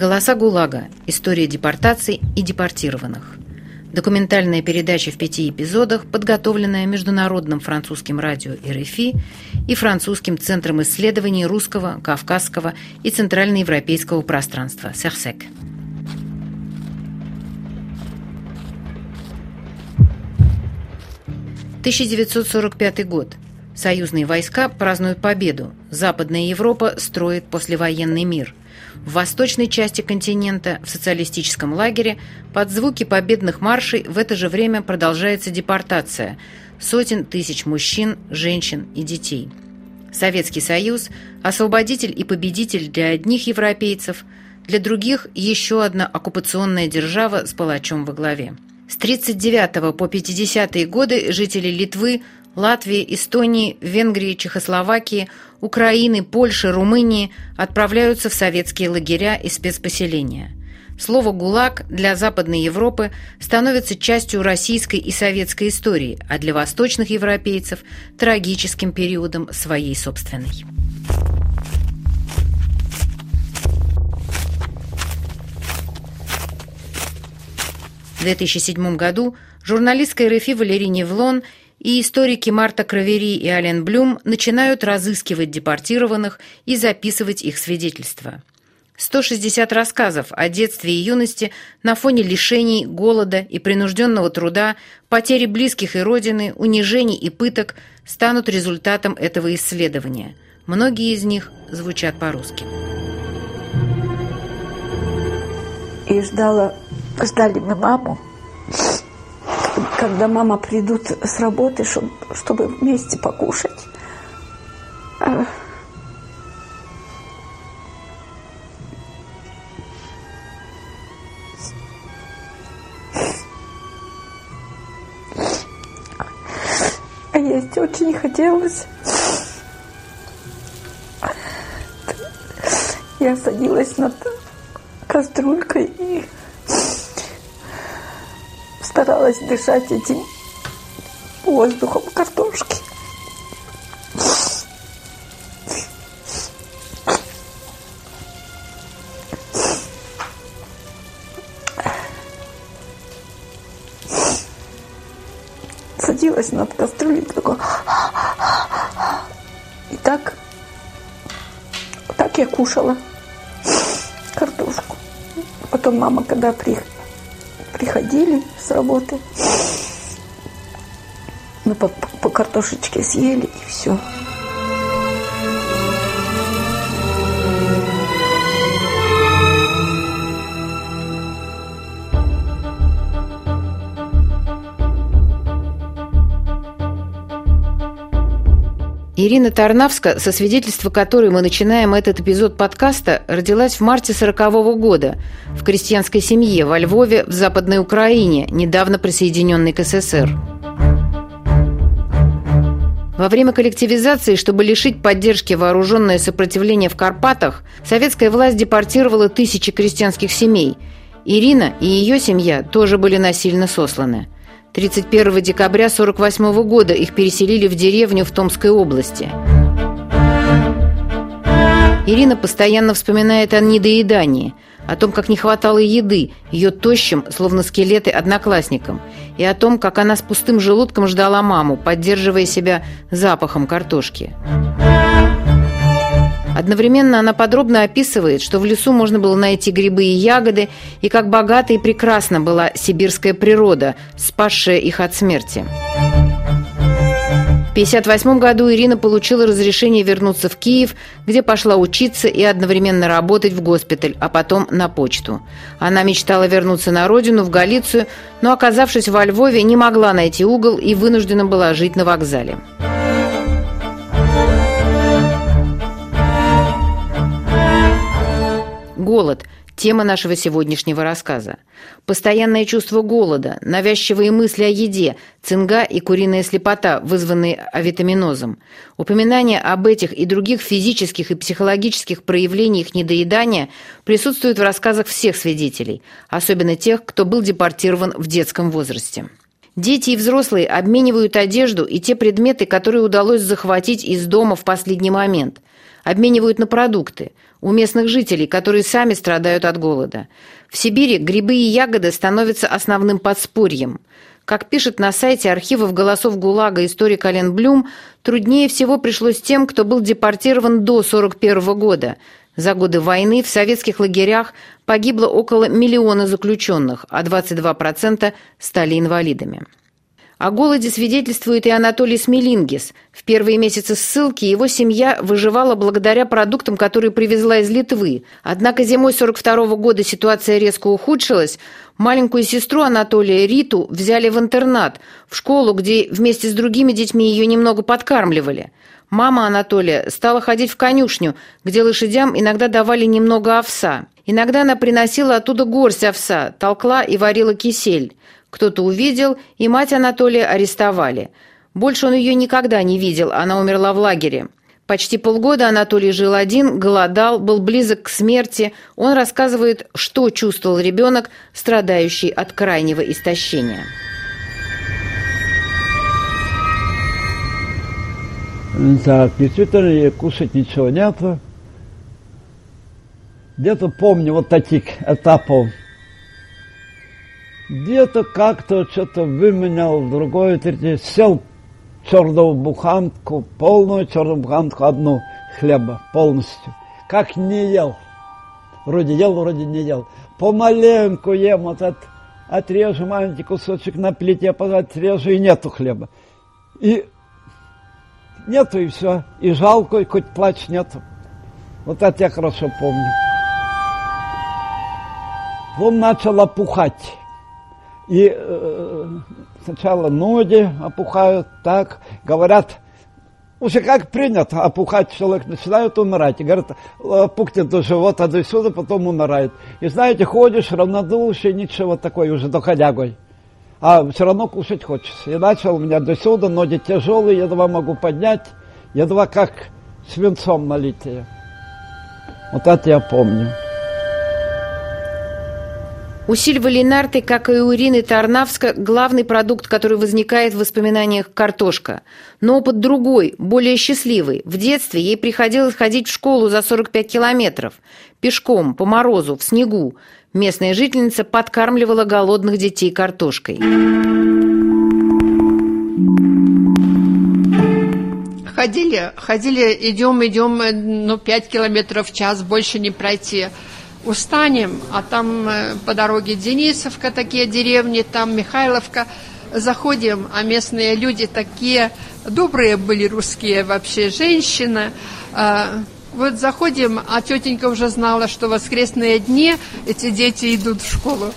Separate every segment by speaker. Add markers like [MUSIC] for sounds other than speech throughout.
Speaker 1: Голоса ГУЛАГа. История депортаций и депортированных. Документальная передача в пяти эпизодах, подготовленная Международным французским радио РФИ и Французским центром исследований русского, кавказского и центральноевропейского пространства «Серсек». «1945 год. Союзные войска празднуют победу. Западная Европа строит послевоенный мир. В восточной части континента, в социалистическом лагере, под звуки победных маршей в это же время продолжается депортация сотен тысяч мужчин, женщин и детей. Советский Союз – освободитель и победитель для одних европейцев, для других – еще одна оккупационная держава с палачом во главе. С 1939 по 50-е годы жители Литвы – Латвии, Эстонии, Венгрии, Чехословакии, Украины, Польши, Румынии отправляются в советские лагеря и спецпоселения. Слово «ГУЛАГ» для Западной Европы становится частью российской и советской истории, а для восточных европейцев – трагическим периодом своей собственной. В 2007 году журналистка РФИ Валерий Невлон – и историки Марта Кравери и Ален Блюм начинают разыскивать депортированных и записывать их свидетельства. 160 рассказов о детстве и юности на фоне лишений, голода и принужденного труда, потери близких и родины, унижений и пыток станут результатом этого исследования. Многие из них звучат по-русски.
Speaker 2: И ждала, ждали мы маму когда мама придут с работы, чтобы, чтобы вместе покушать. А есть очень хотелось. Я садилась над кастрюлькой и старалась дышать этим воздухом картошки. Садилась над кастрюлей, такой... И так, так я кушала картошку. Потом мама, когда приехала, приходили с работы. Мы по, по картошечке съели и все.
Speaker 1: Ирина Тарнавска, со свидетельства которой мы начинаем этот эпизод подкаста, родилась в марте 40 года в крестьянской семье во Львове в Западной Украине, недавно присоединенной к СССР. Во время коллективизации, чтобы лишить поддержки вооруженное сопротивление в Карпатах, советская власть депортировала тысячи крестьянских семей. Ирина и ее семья тоже были насильно сосланы – 31 декабря 1948 года их переселили в деревню в Томской области. Ирина постоянно вспоминает о недоедании, о том, как не хватало еды, ее тощим, словно скелеты, одноклассникам, и о том, как она с пустым желудком ждала маму, поддерживая себя запахом картошки. Одновременно она подробно описывает, что в лесу можно было найти грибы и ягоды, и как богата и прекрасна была сибирская природа, спасшая их от смерти. В 1958 году Ирина получила разрешение вернуться в Киев, где пошла учиться и одновременно работать в госпиталь, а потом на почту. Она мечтала вернуться на родину, в Галицию, но, оказавшись во Львове, не могла найти угол и вынуждена была жить на вокзале. Голод – тема нашего сегодняшнего рассказа. Постоянное чувство голода, навязчивые мысли о еде, цинга и куриная слепота, вызванные авитаминозом. Упоминание об этих и других физических и психологических проявлениях недоедания присутствует в рассказах всех свидетелей, особенно тех, кто был депортирован в детском возрасте. Дети и взрослые обменивают одежду и те предметы, которые удалось захватить из дома в последний момент. Обменивают на продукты. У местных жителей, которые сами страдают от голода. В Сибири грибы и ягоды становятся основным подспорьем. Как пишет на сайте архивов голосов ГУЛАГа историк Ален Блюм, труднее всего пришлось тем, кто был депортирован до 1941 года. За годы войны в советских лагерях погибло около миллиона заключенных, а 22% стали инвалидами. О голоде свидетельствует и Анатолий Смелингис. В первые месяцы ссылки его семья выживала благодаря продуктам, которые привезла из Литвы. Однако зимой 42 -го года ситуация резко ухудшилась. Маленькую сестру Анатолия, Риту, взяли в интернат, в школу, где вместе с другими детьми ее немного подкармливали. Мама Анатолия стала ходить в конюшню, где лошадям иногда давали немного овса. Иногда она приносила оттуда горсть овса, толкла и варила кисель. Кто-то увидел, и мать Анатолия арестовали. Больше он ее никогда не видел, она умерла в лагере. Почти полгода Анатолий жил один, голодал, был близок к смерти. Он рассказывает, что чувствовал ребенок, страдающий от крайнего истощения.
Speaker 3: Так, действительно, кушать ничего нету. Где-то помню вот таких этапов где-то как-то что-то выменял, другое, третье, сел черную буханку, полную черную буханку, одну хлеба полностью. Как не ел. Вроде ел, вроде не ел. Помаленьку ем, вот от, отрежу маленький кусочек на плите, потом отрежу, и нету хлеба. И нету, и все. И жалко, и хоть плач нету. Вот это я хорошо помню. Он начал опухать. И э, сначала ноги опухают, так, говорят, уже как принято, опухать человек начинает умирать. И говорят, опухнет до живота, до сюда, потом умирает. И знаете, ходишь равнодушие, ничего такое, уже доходягой. А все равно кушать хочется. И начал у меня до сюда, ноги тяжелые, едва могу поднять, едва как свинцом налитые. Вот это я помню.
Speaker 1: У Сильвы Ленарты, как и у Ирины Тарнавска, главный продукт, который возникает в воспоминаниях – картошка. Но опыт другой, более счастливый. В детстве ей приходилось ходить в школу за 45 километров. Пешком, по морозу, в снегу. Местная жительница подкармливала голодных детей картошкой.
Speaker 4: Ходили, ходили, идем, идем, ну, 5 километров в час, больше не пройти – устанем, а там э, по дороге Денисовка такие деревни, там Михайловка, заходим, а местные люди такие добрые были русские вообще женщины. А, вот заходим, а тетенька уже знала, что в воскресные дни эти дети идут в школу.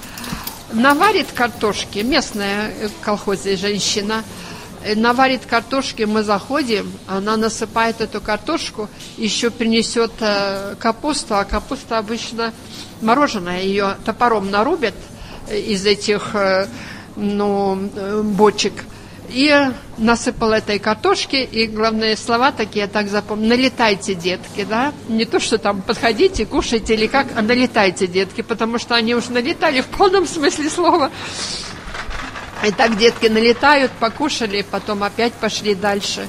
Speaker 4: Наварит картошки, местная э, колхозе женщина – наварит картошки, мы заходим, она насыпает эту картошку, еще принесет э, капусту, а капуста обычно мороженая, ее топором нарубят э, из этих э, ну, бочек. И насыпал этой картошки, и главные слова такие, я так запомнил, налетайте, детки, да, не то, что там подходите, кушайте или как, а налетайте, детки, потому что они уже налетали в полном смысле слова. И так детки налетают, покушали, потом опять пошли дальше.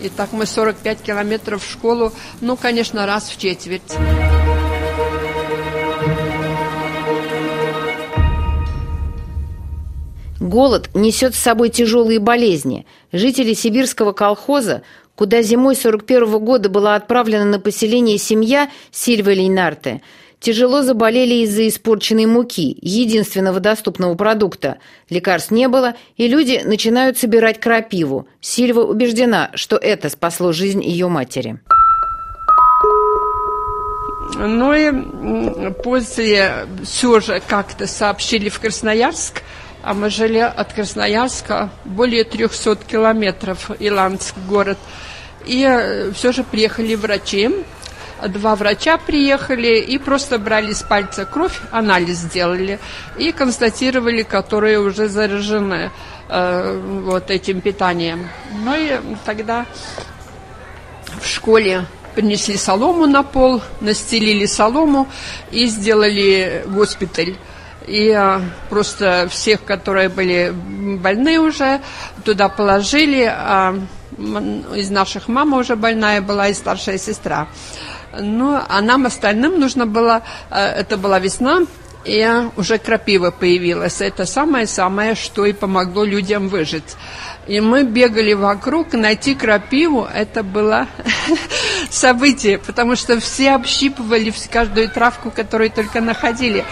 Speaker 4: И так мы 45 километров в школу, ну, конечно, раз в четверть.
Speaker 1: Голод несет с собой тяжелые болезни. Жители сибирского колхоза, куда зимой 41 -го года была отправлена на поселение семья Сильвы Лейнарте – тяжело заболели из-за испорченной муки, единственного доступного продукта. Лекарств не было, и люди начинают собирать крапиву. Сильва убеждена, что это спасло жизнь ее матери.
Speaker 4: Ну и после все же как-то сообщили в Красноярск, а мы жили от Красноярска более 300 километров, Иландск город. И э, все же приехали врачи, два врача приехали и просто брали с пальца кровь, анализ сделали и констатировали, которые уже заражены э, вот этим питанием. Ну и тогда в школе принесли солому на пол, настелили солому и сделали госпиталь. И а, просто всех, которые были больны уже, туда положили. А из наших мама уже больная была и старшая сестра. Ну, а нам остальным нужно было, э, это была весна, и уже крапива появилась. Это самое-самое, что и помогло людям выжить. И мы бегали вокруг, найти крапиву, это было [LAUGHS] событие, потому что все общипывали каждую травку, которую только находили.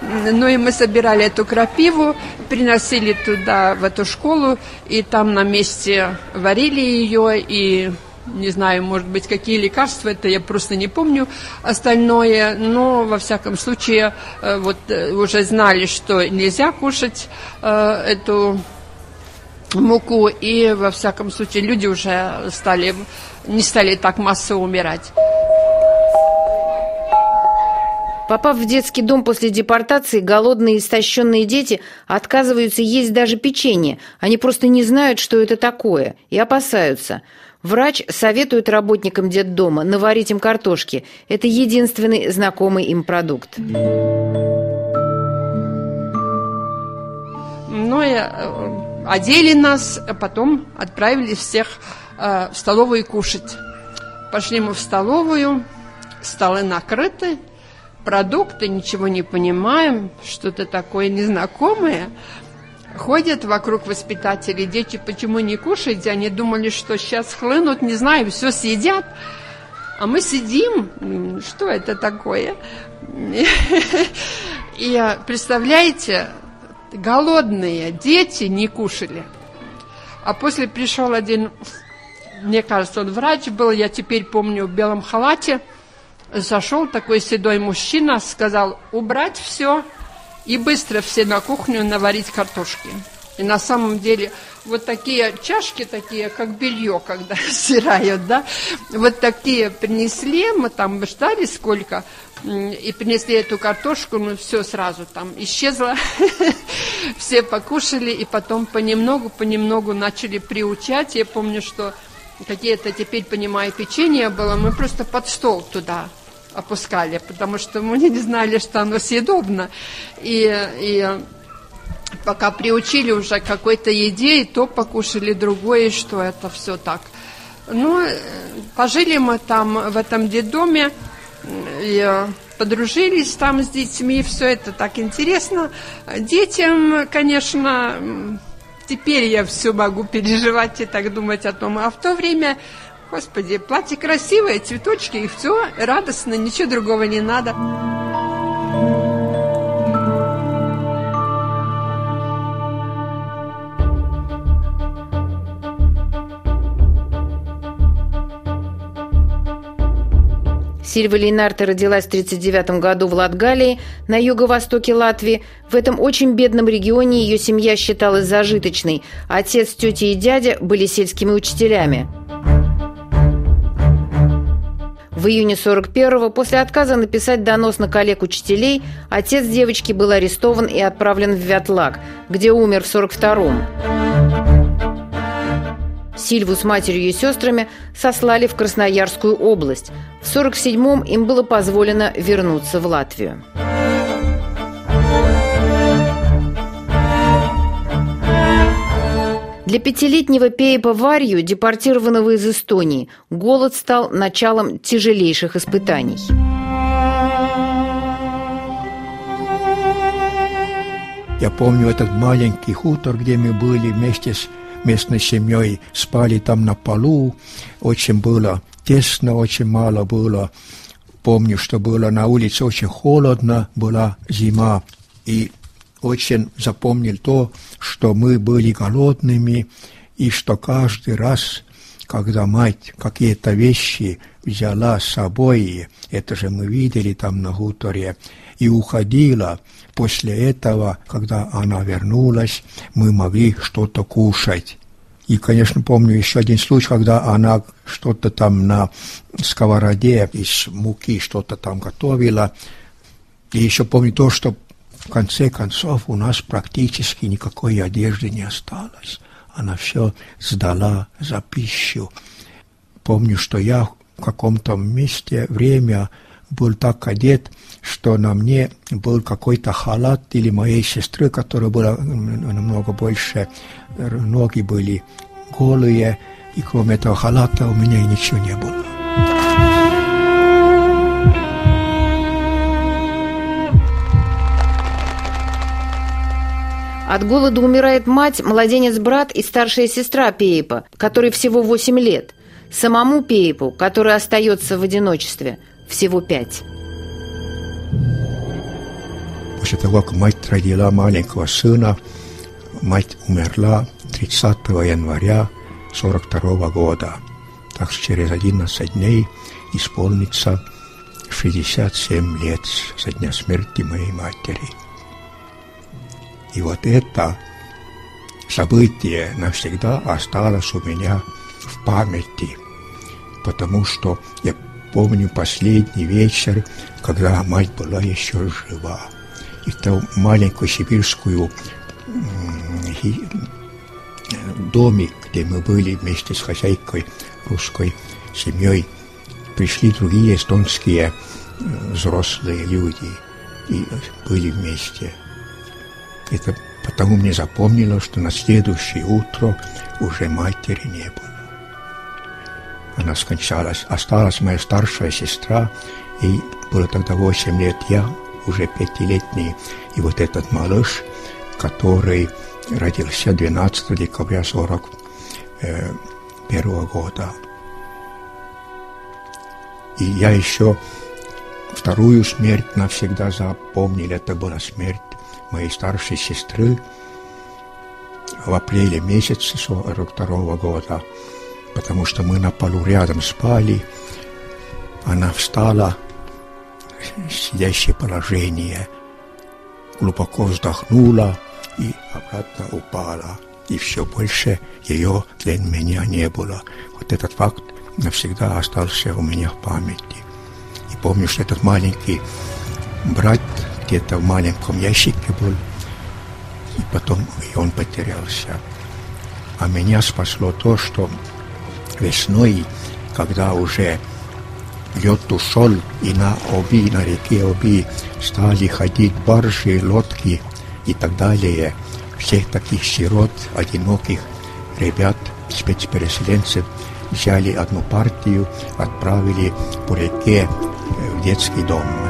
Speaker 4: Ну и мы собирали эту крапиву, приносили туда, в эту школу, и там на месте варили ее, и не знаю, может быть, какие лекарства, это я просто не помню остальное, но, во всяком случае, э, вот э, уже знали, что нельзя кушать э, эту муку, и, во всяком случае, люди уже стали, не стали так массово умирать.
Speaker 1: Попав в детский дом после депортации, голодные и истощенные дети отказываются есть даже печенье. Они просто не знают, что это такое, и опасаются. Врач советует работникам детдома наварить им картошки. Это единственный знакомый им продукт.
Speaker 4: Ну и э, одели нас, а потом отправили всех э, в столовую кушать. Пошли мы в столовую, столы накрыты, продукты, ничего не понимаем, что-то такое незнакомое. Ходят вокруг воспитатели, дети почему не кушаете? Они думали, что сейчас хлынут, не знаю, все съедят. А мы сидим, что это такое? И представляете, голодные дети не кушали. А после пришел один, мне кажется, он врач был, я теперь помню, в белом халате, зашел такой седой мужчина, сказал, убрать все и быстро все на кухню наварить картошки. И на самом деле вот такие чашки, такие как белье, когда [LAUGHS] стирают, да, вот такие принесли, мы там ждали сколько, и принесли эту картошку, ну все сразу там исчезло, [LAUGHS] все покушали, и потом понемногу-понемногу начали приучать. Я помню, что какие-то теперь, понимаю, печенье было, мы просто под стол туда опускали, потому что мы не знали, что оно съедобно. И, и пока приучили уже какой-то еде, то покушали другое, что это все так. Ну, пожили мы там в этом детдоме, и подружились там с детьми, все это так интересно. Детям, конечно, теперь я все могу переживать и так думать о том, а в то время Господи, платье красивое, цветочки, и все, радостно, ничего другого не надо.
Speaker 1: Сильва Лейнарта родилась в 1939 году в Латгалии, на юго-востоке Латвии. В этом очень бедном регионе ее семья считалась зажиточной. Отец, тетя и дядя были сельскими учителями. В июне 41-го, после отказа написать донос на коллег учителей, отец девочки был арестован и отправлен в Вятлак, где умер в 42-м. Сильву с матерью и сестрами сослали в Красноярскую область. В 47-м им было позволено вернуться в Латвию. Для пятилетнего Пейпа Варью, депортированного из Эстонии, голод стал началом тяжелейших испытаний.
Speaker 5: Я помню этот маленький хутор, где мы были вместе с местной семьей, спали там на полу, очень было тесно, очень мало было. Помню, что было на улице очень холодно, была зима, и очень запомнил то, что мы были голодными, и что каждый раз, когда мать какие-то вещи взяла с собой, это же мы видели там на хуторе, и уходила, после этого, когда она вернулась, мы могли что-то кушать. И, конечно, помню еще один случай, когда она что-то там на сковороде из муки что-то там готовила. И еще помню то, что в конце концов у нас практически никакой одежды не осталось. Она все сдала за пищу. Помню, что я в каком-то месте, время был так одет, что на мне был какой-то халат или моей сестры, которая была намного больше, ноги были голые, и кроме этого халата у меня ничего не было.
Speaker 1: От голода умирает мать, младенец-брат и старшая сестра Пейпа, которой всего 8 лет. Самому Пейпу, который остается в одиночестве, всего 5.
Speaker 5: После того, как мать родила маленького сына, мать умерла 30 января 42 года. Так что через 11 дней исполнится 67 лет со дня смерти моей матери. И вот это событие навсегда осталось у меня в памяти, потому что я помню последний вечер, когда мать была еще жива. И ту маленькую сибирскую домик, где мы были вместе с хозяйкой русской семьей, пришли другие эстонские взрослые люди и были вместе. Это потому мне запомнилось, что на следующее утро уже матери не было. Она скончалась. Осталась моя старшая сестра, и было тогда 8 лет я, уже пятилетний, и вот этот малыш, который родился 12 декабря 41 года. И я еще вторую смерть навсегда запомнил. Это была смерть моей старшей сестры в апреле месяце 42 года, потому что мы на полу рядом спали. Она встала, сидящее положение, глубоко вздохнула и обратно упала. И все больше ее для меня не было. Вот этот факт навсегда остался у меня в памяти. И помню, что этот маленький брат где-то в маленьком ящике был, и потом и он потерялся. А меня спасло то, что весной, когда уже лед ушел, и на Оби, на реке Оби стали ходить баржи, лодки и так далее, всех таких сирот, одиноких ребят, спецпереселенцев, взяли одну партию, отправили по реке в детский дом.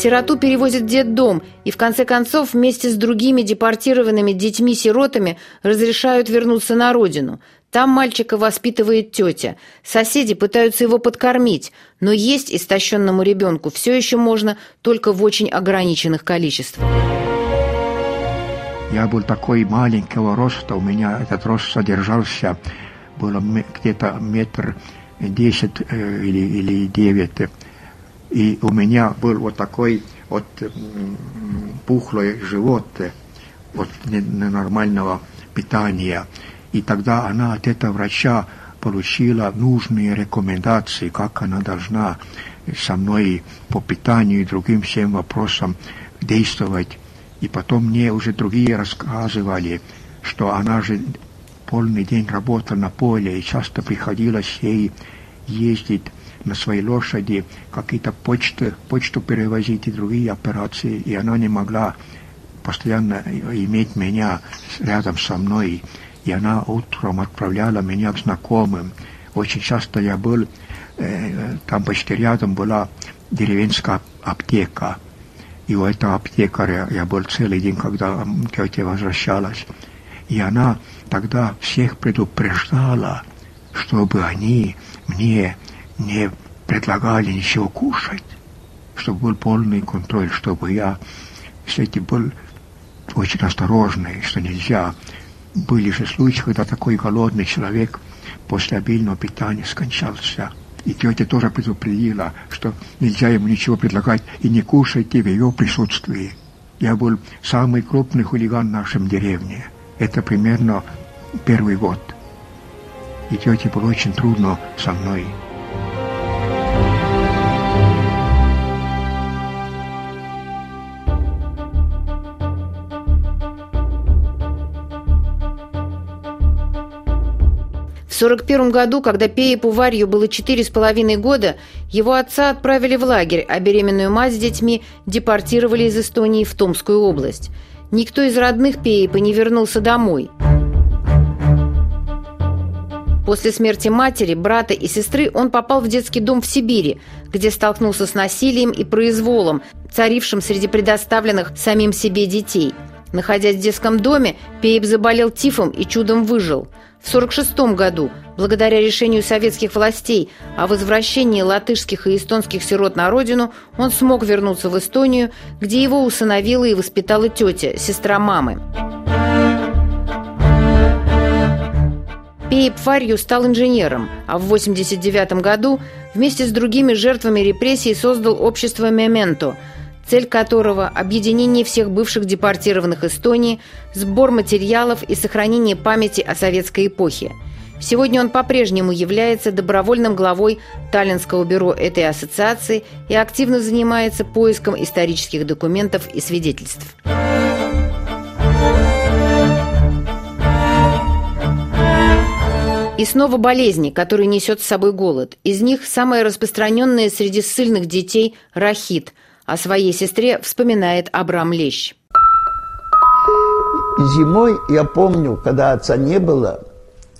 Speaker 1: Сироту перевозят в детдом и в конце концов вместе с другими депортированными детьми-сиротами разрешают вернуться на родину. Там мальчика воспитывает тетя. Соседи пытаются его подкормить, но есть истощенному ребенку все еще можно только в очень ограниченных количествах.
Speaker 5: Я был такой маленького роста, у меня этот рост содержался, было где-то метр десять э, или, или девять и у меня был вот такой вот пухлый живот вот ненормального питания. И тогда она от этого врача получила нужные рекомендации, как она должна со мной по питанию и другим всем вопросам действовать. И потом мне уже другие рассказывали, что она же полный день работала на поле, и часто приходилось ей ездить на своей лошади какие-то почты, почту перевозить и другие операции, и она не могла постоянно иметь меня рядом со мной, и она утром отправляла меня к знакомым. Очень часто я был, э, там почти рядом была деревенская аптека, и у этого аптекаря я был целый день, когда тетя возвращалась. И она тогда всех предупреждала, чтобы они мне не предлагали ничего кушать, чтобы был полный контроль, чтобы я все-таки был очень осторожный, что нельзя. Были же случаи, когда такой голодный человек после обильного питания скончался. И тетя тоже предупредила, что нельзя ему ничего предлагать и не кушайте в ее присутствии. Я был самый крупный хулиган в нашем деревне. Это примерно первый год. И тете было очень трудно со мной.
Speaker 1: В 1941 году, когда Пеепу Варью было четыре с половиной года, его отца отправили в лагерь, а беременную мать с детьми депортировали из Эстонии в Томскую область. Никто из родных Пеепа не вернулся домой. После смерти матери, брата и сестры он попал в детский дом в Сибири, где столкнулся с насилием и произволом, царившим среди предоставленных самим себе детей. Находясь в детском доме, Пейб заболел тифом и чудом выжил. В 1946 году, благодаря решению советских властей о возвращении латышских и эстонских сирот на родину, он смог вернуться в Эстонию, где его усыновила и воспитала тетя, сестра мамы. Пейп Фарью стал инженером, а в 1989 году вместе с другими жертвами репрессий создал общество «Мементо», цель которого – объединение всех бывших депортированных Эстонии, сбор материалов и сохранение памяти о советской эпохе. Сегодня он по-прежнему является добровольным главой Таллинского бюро этой ассоциации и активно занимается поиском исторических документов и свидетельств. И снова болезни, которые несет с собой голод. Из них самая распространенная среди ссыльных детей – рахит. О своей сестре вспоминает Абрам Лещ.
Speaker 6: Зимой, я помню, когда отца не было,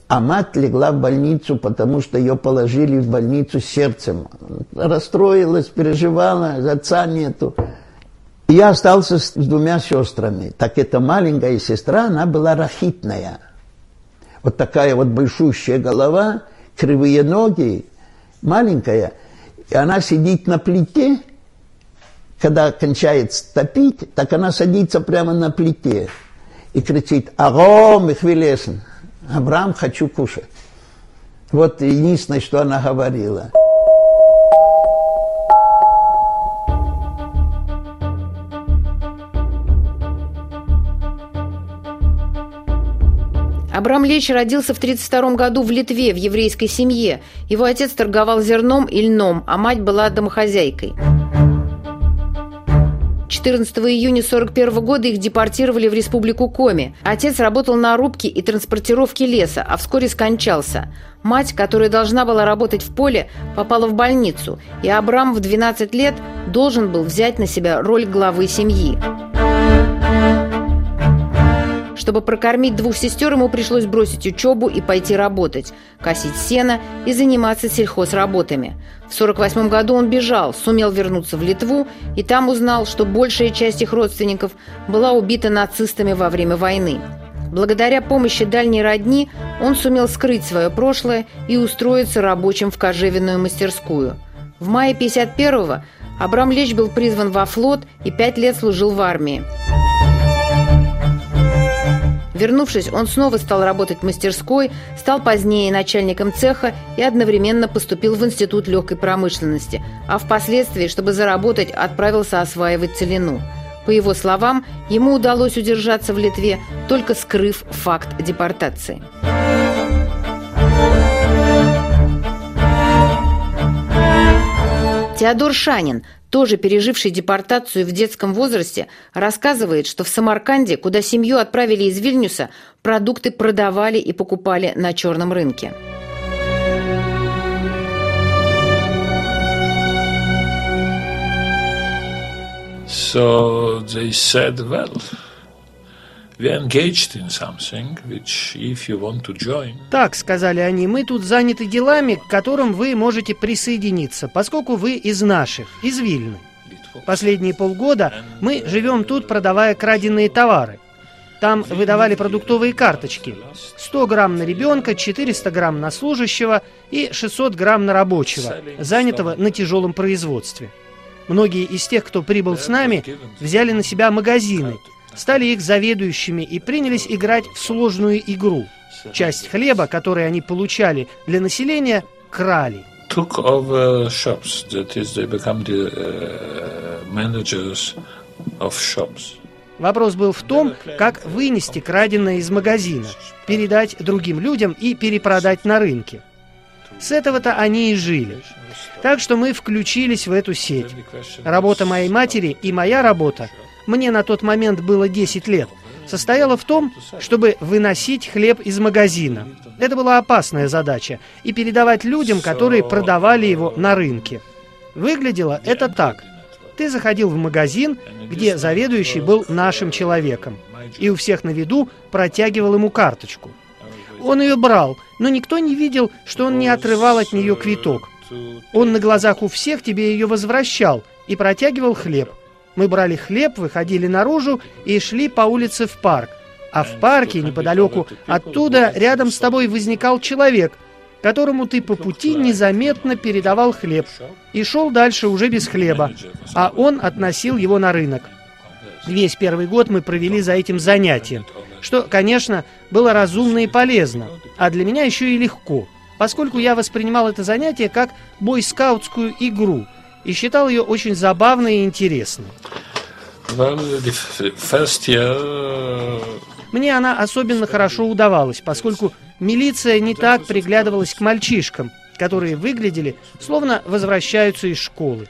Speaker 6: а мать легла в больницу, потому что ее положили в больницу с сердцем. Расстроилась, переживала, отца нету. Я остался с двумя сестрами. Так эта маленькая сестра, она была рахитная – вот такая вот большущая голова, кривые ноги, маленькая, и она сидит на плите, когда кончает топить, так она садится прямо на плите и кричит «Аго, Михвилесен!» «Абрам, хочу кушать!» Вот единственное, что она говорила –
Speaker 1: Абрам Леч родился в 1932 году в Литве, в еврейской семье. Его отец торговал зерном и льном, а мать была домохозяйкой. 14 июня 1941 года их депортировали в республику Коми. Отец работал на рубке и транспортировке леса, а вскоре скончался. Мать, которая должна была работать в поле, попала в больницу, и Абрам в 12 лет должен был взять на себя роль главы семьи. Чтобы прокормить двух сестер, ему пришлось бросить учебу и пойти работать, косить сено и заниматься сельхозработами. В 1948 году он бежал, сумел вернуться в Литву и там узнал, что большая часть их родственников была убита нацистами во время войны. Благодаря помощи дальней родни он сумел скрыть свое прошлое и устроиться рабочим в кожевенную мастерскую. В мае 1951-го Абрам Леч был призван во флот и пять лет служил в армии. Вернувшись, он снова стал работать в мастерской, стал позднее начальником цеха и одновременно поступил в Институт легкой промышленности, а впоследствии, чтобы заработать, отправился осваивать целину. По его словам, ему удалось удержаться в Литве, только скрыв факт депортации. Теодор Шанин, тоже переживший депортацию в детском возрасте, рассказывает, что в Самарканде, куда семью отправили из Вильнюса, продукты продавали и покупали на черном рынке.
Speaker 7: So they said, well,
Speaker 8: так, сказали они, мы тут заняты делами, к которым вы можете присоединиться, поскольку вы из наших, из Вильны. Последние полгода мы живем тут, продавая краденные товары. Там выдавали продуктовые карточки. 100 грамм на ребенка, 400 грамм на служащего и 600 грамм на рабочего, занятого на тяжелом производстве. Многие из тех, кто прибыл с нами, взяли на себя магазины – стали их заведующими и принялись играть в сложную игру. Часть хлеба, который они получали для населения, крали.
Speaker 7: Took over shops, that is, they become the uh, managers of shops.
Speaker 8: Вопрос был в том, как вынести краденое из магазина, передать другим людям и перепродать на рынке. С этого-то они и жили. Так что мы включились в эту сеть. Работа моей матери и моя работа мне на тот момент было 10 лет, состояла в том, чтобы выносить хлеб из магазина. Это была опасная задача, и передавать людям, которые продавали его на рынке. Выглядело это так. Ты заходил в магазин, где заведующий был нашим человеком, и у всех на виду протягивал ему карточку. Он ее брал, но никто не видел, что он не отрывал от нее квиток. Он на глазах у всех тебе ее возвращал и протягивал хлеб. Мы брали хлеб, выходили наружу и шли по улице в парк. А в парке, неподалеку оттуда, рядом с тобой возникал человек, которому ты по пути незаметно передавал хлеб и шел дальше уже без хлеба, а он относил его на рынок. Весь первый год мы провели за этим занятием, что, конечно, было разумно и полезно, а для меня еще и легко, поскольку я воспринимал это занятие как бойскаутскую игру и считал ее очень забавной и интересной. Мне она особенно хорошо удавалась, поскольку милиция не так приглядывалась к мальчишкам, которые выглядели, словно возвращаются из школы.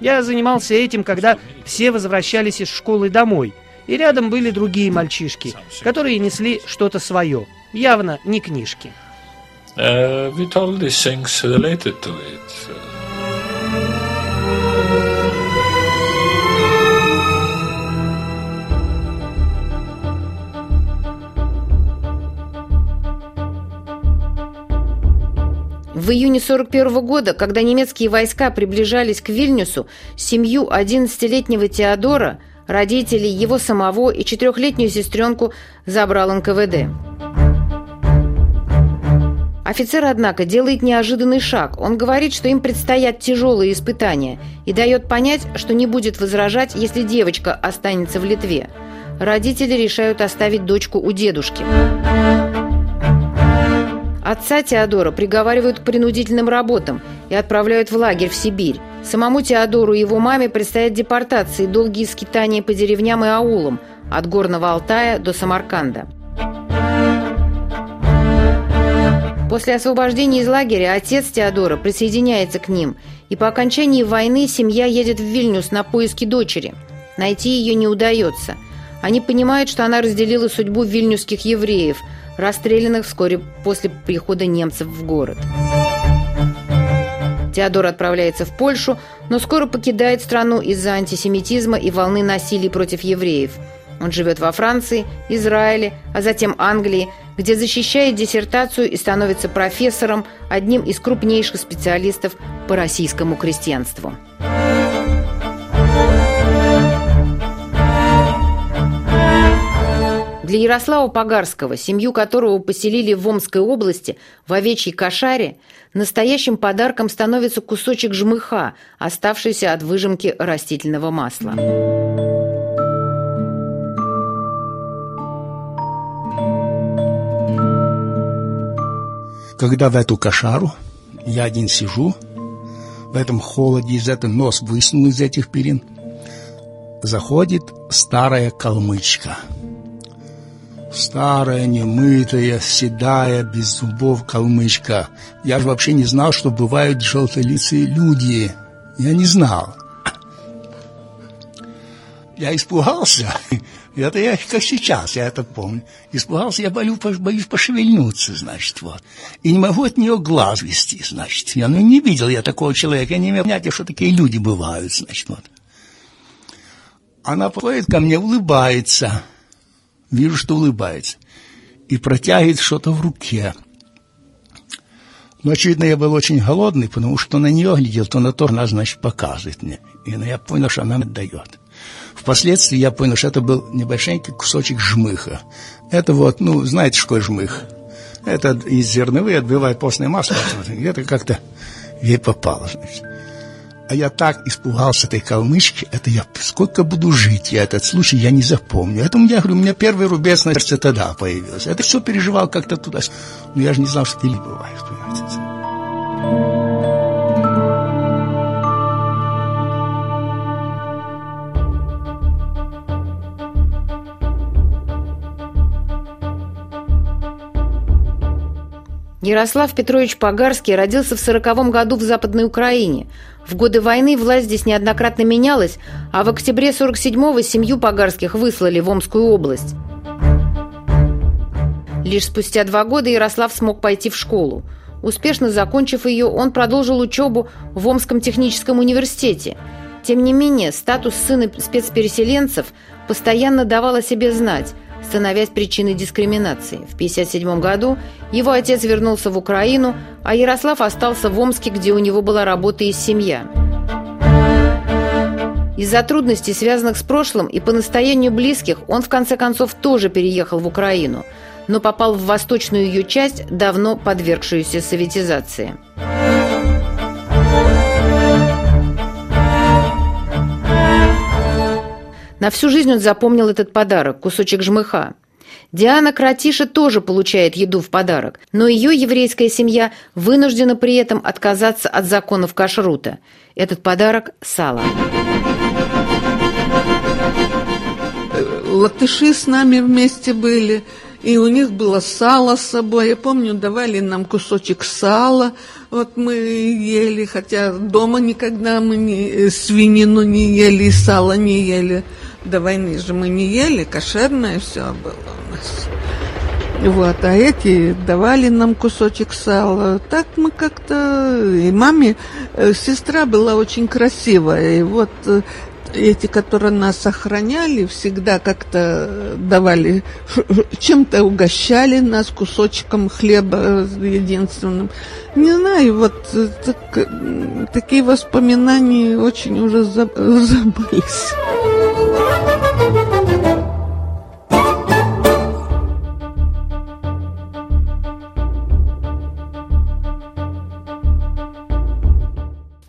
Speaker 8: Я занимался этим, когда все возвращались из школы домой, и рядом были другие мальчишки, которые несли что-то свое, явно не книжки. Uh, with all these things related to it.
Speaker 1: В июне 41 года, когда немецкие войска приближались к Вильнюсу, семью 11-летнего Теодора, родителей его самого и четырехлетнюю сестренку забрал НКВД. Офицер, однако, делает неожиданный шаг. Он говорит, что им предстоят тяжелые испытания и дает понять, что не будет возражать, если девочка останется в Литве. Родители решают оставить дочку у дедушки. Отца Теодора приговаривают к принудительным работам и отправляют в лагерь в Сибирь. Самому Теодору и его маме предстоят депортации и долгие скитания по деревням и аулам от Горного Алтая до Самарканда. После освобождения из лагеря отец Теодора присоединяется к ним, и по окончании войны семья едет в Вильнюс на поиски дочери. Найти ее не удается. Они понимают, что она разделила судьбу вильнюсских евреев – расстрелянных вскоре после прихода немцев в город. Теодор отправляется в Польшу, но скоро покидает страну из-за антисемитизма и волны насилия против евреев. Он живет во Франции, Израиле, а затем Англии, где защищает диссертацию и становится профессором, одним из крупнейших специалистов по российскому крестьянству. Для Ярослава Погарского, семью которого поселили в Омской области, в овечьей кошаре, настоящим подарком становится кусочек жмыха, оставшийся от выжимки растительного масла.
Speaker 9: Когда в эту кошару я один сижу, в этом холоде, из этого нос высунул из этих перин, заходит старая калмычка – Старая, немытая, седая, без зубов калмычка. Я же вообще не знал, что бывают желтолицые люди. Я не знал. Я испугался. [LAUGHS] Это я как сейчас, я это помню. Испугался, я боюсь, боюсь пошевельнуться, значит, вот. И не могу от нее глаз вести, значит. Я ну, не видел я такого человека, я не имел понятия, что такие люди бывают, значит, вот. Она подходит ко мне, улыбается вижу, что улыбается, и протягивает что-то в руке. Но, очевидно, я был очень голодный, потому что на нее глядел, то на то она, значит, показывает мне. И я понял, что она отдает. Впоследствии я понял, что это был небольшенький кусочек жмыха. Это вот, ну, знаете, что такое жмых? Это из зерновые отбивает постное масло. Это как-то ей попало, значит. А я так испугался этой калмычки, это я сколько буду жить, я этот случай я не запомню. Это у меня, говорю, у меня первый рубец на сердце тогда появился. Это все переживал как-то туда. Но я же не знал, что такие бывают, понимаете.
Speaker 1: Ярослав Петрович Погарский родился в сороковом году в Западной Украине. В годы войны власть здесь неоднократно менялась, а в октябре 47-го семью Погарских выслали в Омскую область. Лишь спустя два года Ярослав смог пойти в школу. Успешно закончив ее, он продолжил учебу в Омском техническом университете. Тем не менее, статус сына спецпереселенцев постоянно давал о себе знать – становясь причиной дискриминации. В 1957 году его отец вернулся в Украину, а Ярослав остался в Омске, где у него была работа и семья. Из-за трудностей, связанных с прошлым и по настоянию близких, он в конце концов тоже переехал в Украину, но попал в восточную ее часть, давно подвергшуюся советизации. На всю жизнь он запомнил этот подарок – кусочек жмыха. Диана Кратиша тоже получает еду в подарок, но ее еврейская семья вынуждена при этом отказаться от законов кашрута. Этот подарок – сало.
Speaker 10: латыши с нами вместе были, и у них было сало с собой. Я помню, давали нам кусочек сала, вот мы ели, хотя дома никогда мы не, свинину не ели, и сало не ели. До войны же мы не ели, кошерное все было у нас. Вот, а эти давали нам кусочек сала. Так мы как-то... И маме... Э, сестра была очень красивая. И вот э, эти, которые нас охраняли, всегда как-то давали, [LAUGHS] чем-то угощали нас кусочком хлеба единственным. Не знаю, вот так, такие воспоминания очень уже [LAUGHS] забылись.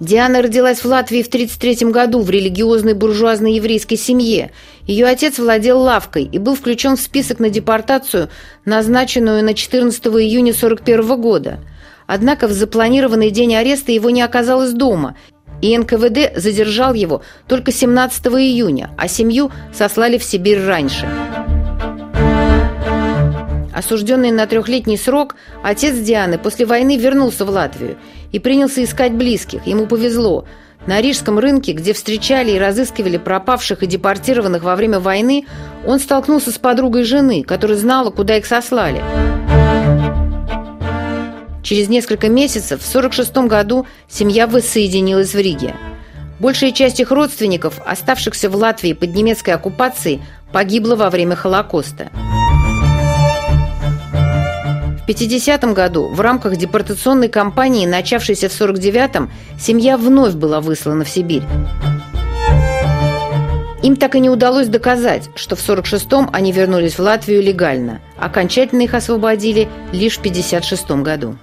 Speaker 1: Диана родилась в Латвии в 1933 году в религиозной буржуазной еврейской семье. Ее отец владел лавкой и был включен в список на депортацию, назначенную на 14 июня 1941 года. Однако в запланированный день ареста его не оказалось дома, и НКВД задержал его только 17 июня, а семью сослали в Сибирь раньше. Осужденный на трехлетний срок, отец Дианы после войны вернулся в Латвию и принялся искать близких. Ему повезло. На Рижском рынке, где встречали и разыскивали пропавших и депортированных во время войны, он столкнулся с подругой жены, которая знала, куда их сослали. Через несколько месяцев, в 1946 году, семья воссоединилась в Риге. Большая часть их родственников, оставшихся в Латвии под немецкой оккупацией, погибла во время Холокоста. В 50 году в рамках депортационной кампании, начавшейся в 49-м, семья вновь была выслана в Сибирь. Им так и не удалось доказать, что в 46-м они вернулись в Латвию легально. Окончательно их освободили лишь в 56 году.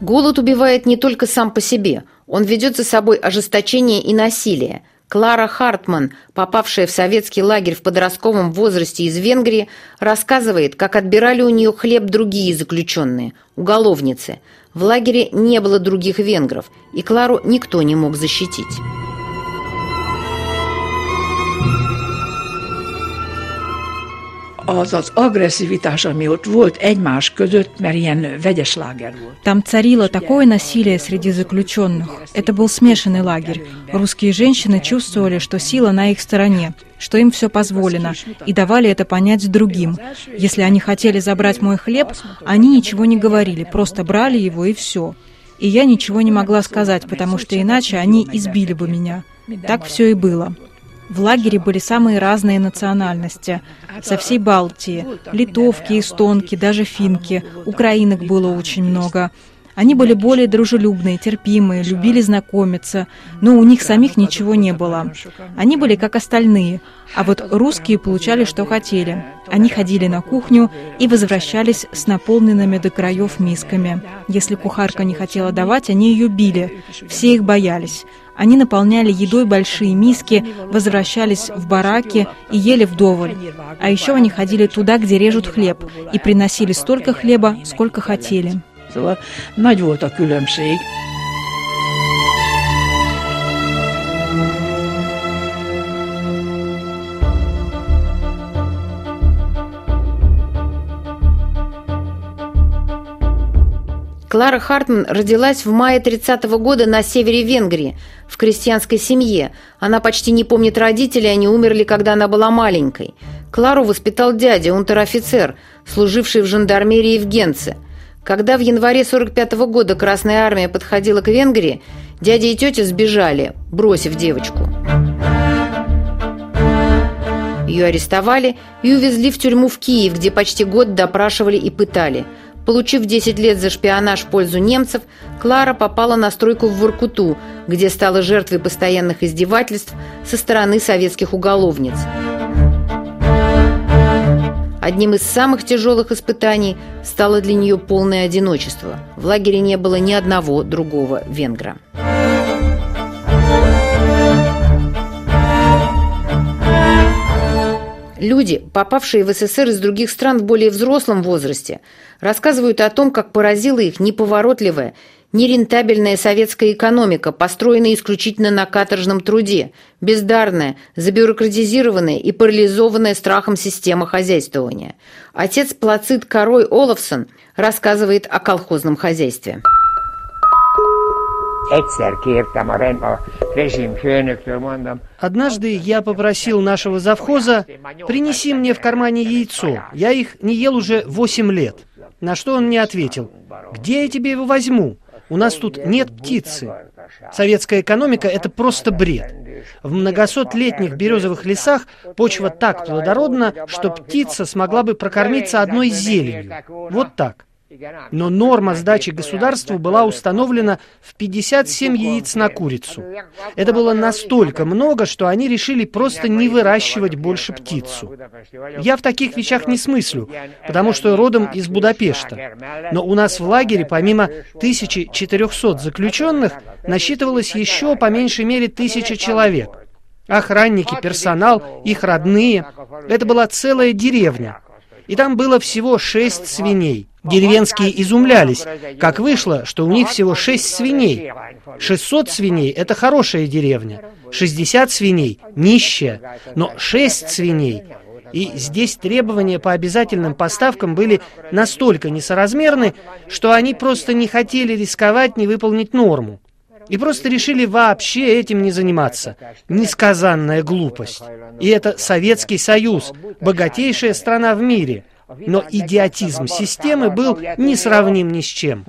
Speaker 1: Голод убивает не только сам по себе. Он ведет за собой ожесточение и насилие – Клара Хартман, попавшая в советский лагерь в подростковом возрасте из Венгрии, рассказывает, как отбирали у нее хлеб другие заключенные, уголовницы. В лагере не было других венгров, и Клару никто не мог защитить.
Speaker 11: Az az agresszivitás, ami ott volt egymás között, mert ilyen vegyes láger volt.
Speaker 12: Там царило такое насилие среди заключенных. Это был смешанный лагерь. Русские женщины чувствовали, что сила на их стороне, что им все позволено, и давали это понять другим. Если они хотели забрать мой хлеб, они ничего не говорили, просто брали его и все. И я ничего не могла сказать, потому что иначе они избили бы меня. Так все и было. В лагере были самые разные национальности. Со всей Балтии. Литовки, эстонки, даже финки. Украинок было очень много. Они были более дружелюбные, терпимые, любили знакомиться, но у них самих ничего не было. Они были как остальные, а вот русские получали, что хотели. Они ходили на кухню и возвращались с наполненными до краев мисками. Если кухарка не хотела давать, они ее били. Все их боялись. Они наполняли едой большие миски, возвращались в бараки и ели вдоволь. А еще они ходили туда, где режут хлеб, и приносили столько хлеба, сколько хотели.
Speaker 11: Szóval nagy volt
Speaker 1: Клара Хартман родилась в мае 30 -го года на севере Венгрии, в крестьянской семье. Она почти не помнит родителей, они умерли, когда она была маленькой. Клару воспитал дядя, унтер-офицер, служивший в жандармерии в Генце – Когда в январе 45 -го года Красная Армия подходила к Венгрии, дядя и тетя сбежали, бросив девочку. Ее арестовали и увезли в тюрьму в Киев, где почти год допрашивали и пытали. Получив 10 лет за шпионаж в пользу немцев, Клара попала на стройку в Воркуту, где стала жертвой постоянных издевательств со стороны советских уголовниц. Одним из самых тяжелых испытаний стало для нее полное одиночество. В лагере не было ни одного другого венгра. Люди, попавшие в СССР из других стран в более взрослом возрасте, рассказывают о том, как поразила их неповоротливая, нерентабельная советская экономика, построенная исключительно на каторжном труде, бездарная, забюрократизированная и парализованная страхом система хозяйствования. Отец Плацит Корой Олафсон рассказывает о колхозном хозяйстве.
Speaker 8: Однажды я попросил нашего завхоза, принеси мне в кармане яйцо. Я их не ел уже 8 лет. На что он мне ответил, где я тебе его возьму? У нас тут нет птицы. Советская экономика – это просто бред. В многосотлетних березовых лесах почва так плодородна, что птица смогла бы прокормиться одной зеленью. Вот так. Но норма сдачи государству была установлена в 57 яиц на курицу. Это было настолько много, что они решили просто не выращивать больше птицу. Я в таких вещах не смыслю, потому что родом из Будапешта. Но у нас в лагере помимо 1400 заключенных насчитывалось еще по меньшей мере тысяча человек. Охранники, персонал, их родные. Это была целая деревня. И там было всего шесть свиней. Деревенские изумлялись, как вышло, что у них всего 6 свиней. 600 свиней – это хорошая деревня, 60 свиней – нищая, но 6 свиней – и здесь требования по обязательным поставкам были настолько несоразмерны, что они просто не хотели рисковать не выполнить норму. И просто решили вообще этим не заниматься. Несказанная глупость. И это Советский Союз, богатейшая страна в мире – но идиотизм системы был несравним ни с чем.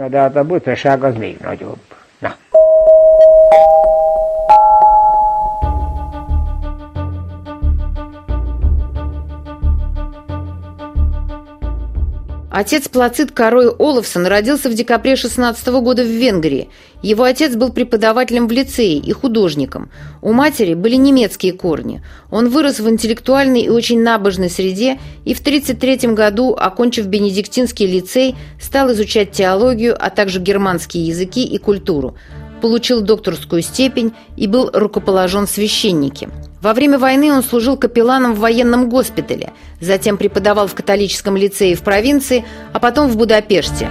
Speaker 1: Отец Плацит Корой Олафсон родился в декабре 16 года в Венгрии. Его отец был преподавателем в лицее и художником. У матери были немецкие корни. Он вырос в интеллектуальной и очень набожной среде и в 1933 году, окончив Бенедиктинский лицей, стал изучать теологию, а также германские языки и культуру получил докторскую степень и был рукоположен в священники. Во время войны он служил капелланом в военном госпитале, затем преподавал в католическом лицее в провинции, а потом в Будапеште.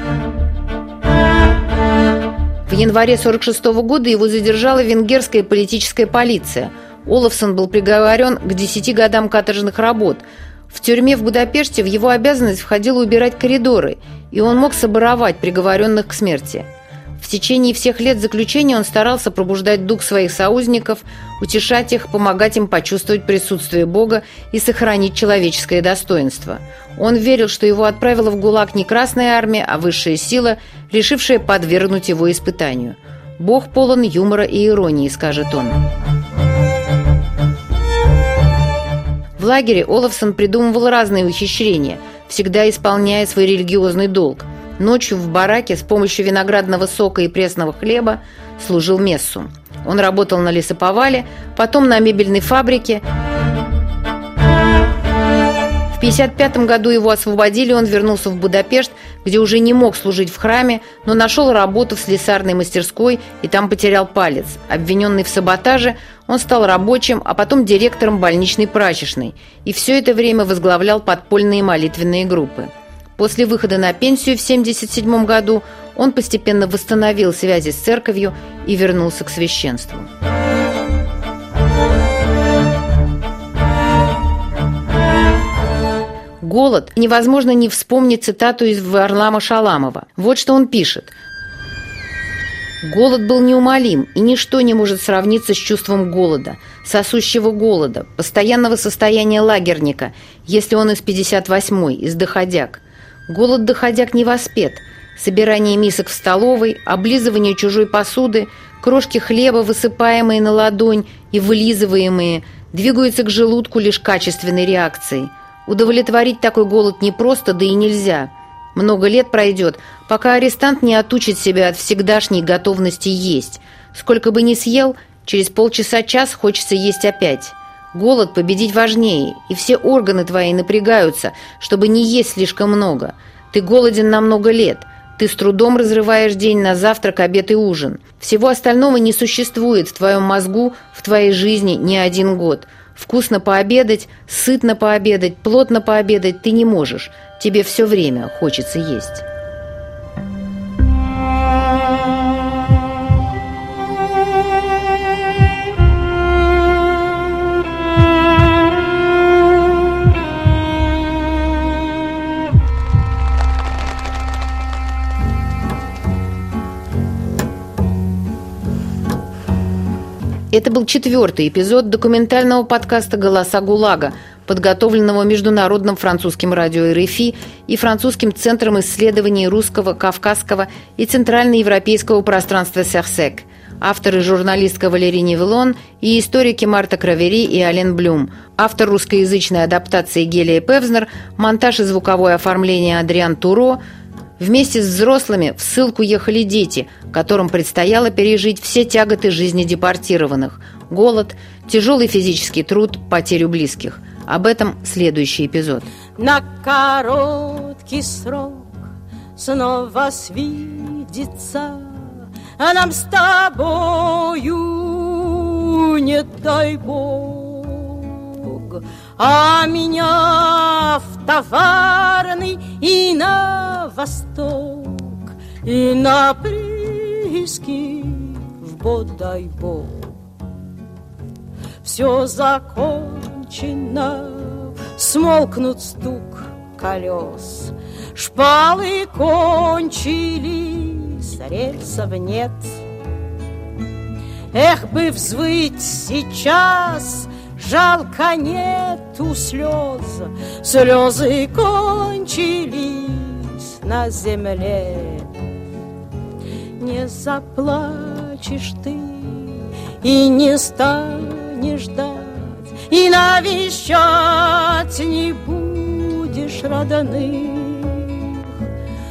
Speaker 1: В январе 1946 года его задержала венгерская политическая полиция. Олафсон был приговорен к 10 годам каторжных работ. В тюрьме в Будапеште в его обязанность входило убирать коридоры, и он мог соборовать приговоренных к смерти – в течение всех лет заключения он старался пробуждать дух своих соузников, утешать их, помогать им почувствовать присутствие Бога и сохранить человеческое достоинство. Он верил, что его отправила в ГУЛАГ не Красная Армия, а высшая сила, решившая подвергнуть его испытанию. «Бог полон юмора и иронии», — скажет он. В лагере Олафсон придумывал разные ухищрения, всегда исполняя свой религиозный долг – Ночью в бараке с помощью виноградного сока и пресного хлеба служил мессу. Он работал на лесоповале, потом на мебельной фабрике. В 1955 году его освободили, он вернулся в Будапешт, где уже не мог служить в храме, но нашел работу в слесарной мастерской и там потерял палец. Обвиненный в саботаже, он стал рабочим, а потом директором больничной прачечной и все это время возглавлял подпольные молитвенные группы. После выхода на пенсию в 1977 году он постепенно восстановил связи с церковью и вернулся к священству. Голод. Невозможно не вспомнить цитату из Варлама Шаламова. Вот что он пишет. Голод был неумолим, и ничто не может сравниться с чувством голода, сосущего голода, постоянного состояния лагерника, если он из 58-й, из доходяг. Голод доходяг не воспет. Собирание мисок в столовой, облизывание чужой посуды, крошки хлеба, высыпаемые на ладонь и вылизываемые, двигаются к желудку лишь качественной реакцией. Удовлетворить такой голод непросто, да и нельзя. Много лет пройдет, пока арестант не отучит себя от всегдашней готовности есть. Сколько бы ни съел, через полчаса-час хочется есть опять. Голод победить важнее, и все органы твои напрягаются, чтобы не есть слишком много. Ты голоден на много лет – ты с трудом разрываешь день на завтрак, обед и ужин. Всего остального не существует в твоем мозгу, в твоей жизни не один год. Вкусно пообедать, сытно пообедать, плотно пообедать ты не можешь. Тебе все время хочется есть. Это был четвертый эпизод документального подкаста «Голоса ГУЛАГа», подготовленного Международным французским радио РФИ и Французским центром исследований русского, кавказского и центральноевропейского пространства «Серсек». Авторы журналистка Валерий Невелон и историки Марта Кравери и Ален Блюм. Автор русскоязычной адаптации Гелия Певзнер, монтаж и звуковое оформление Адриан Туро – Вместе с взрослыми в ссылку ехали дети, которым предстояло пережить все тяготы жизни депортированных – голод, тяжелый физический труд, потерю близких. Об этом следующий эпизод.
Speaker 13: На короткий срок снова свидится нам с тобою, не дай Бог, а меня в товарный и на восток, и на прииски в бодай бог. Все закончено, смолкнут стук колес, Шпалы кончились, рельсов нет. Эх бы взвыть сейчас жалко нету слез, слезы кончились на земле. Не заплачешь ты и не станешь ждать, и навещать не будешь родных.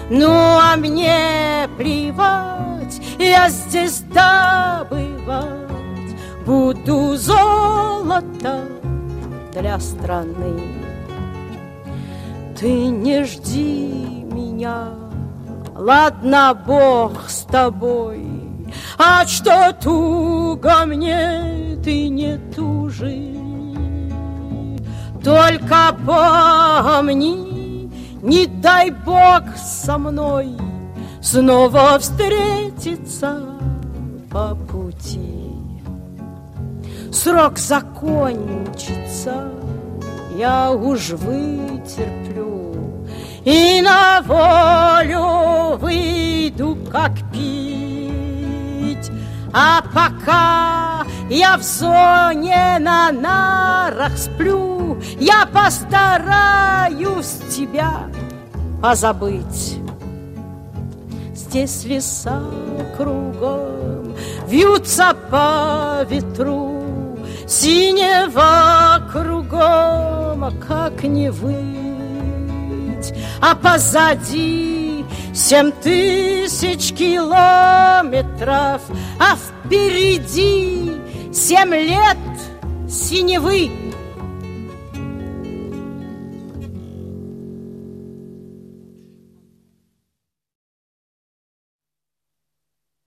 Speaker 13: Ну, а мне плевать, я здесь добывать буду золото для страны. Ты не жди меня, ладно, Бог с тобой, А что туго мне, ты не тужи. Только помни, не дай Бог со мной Снова встретиться по пути срок закончится, я уж вытерплю и на волю выйду, как пить. А пока я в зоне на нарах сплю, я постараюсь тебя позабыть. Здесь леса кругом вьются по ветру, Синего кругом, а как не выть? А позади семь тысяч километров, А впереди семь лет синевы.